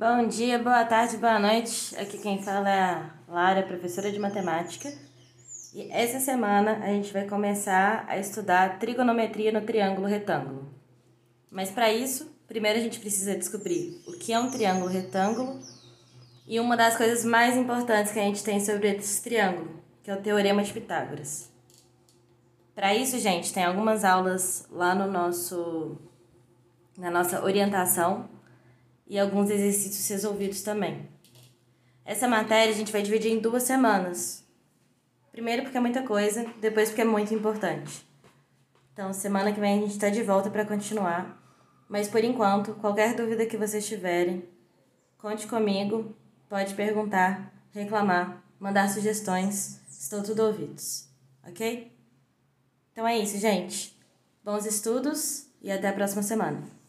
Bom dia, boa tarde, boa noite. Aqui quem fala é a Lara, professora de matemática. E essa semana a gente vai começar a estudar trigonometria no triângulo retângulo. Mas para isso, primeiro a gente precisa descobrir o que é um triângulo retângulo e uma das coisas mais importantes que a gente tem sobre esse triângulo, que é o teorema de Pitágoras. Para isso, gente, tem algumas aulas lá no nosso na nossa orientação e alguns exercícios resolvidos também. Essa matéria a gente vai dividir em duas semanas. Primeiro porque é muita coisa, depois porque é muito importante. Então, semana que vem a gente está de volta para continuar. Mas por enquanto, qualquer dúvida que vocês tiverem, conte comigo, pode perguntar, reclamar, mandar sugestões, estou tudo ouvidos, ok? Então é isso, gente. Bons estudos e até a próxima semana.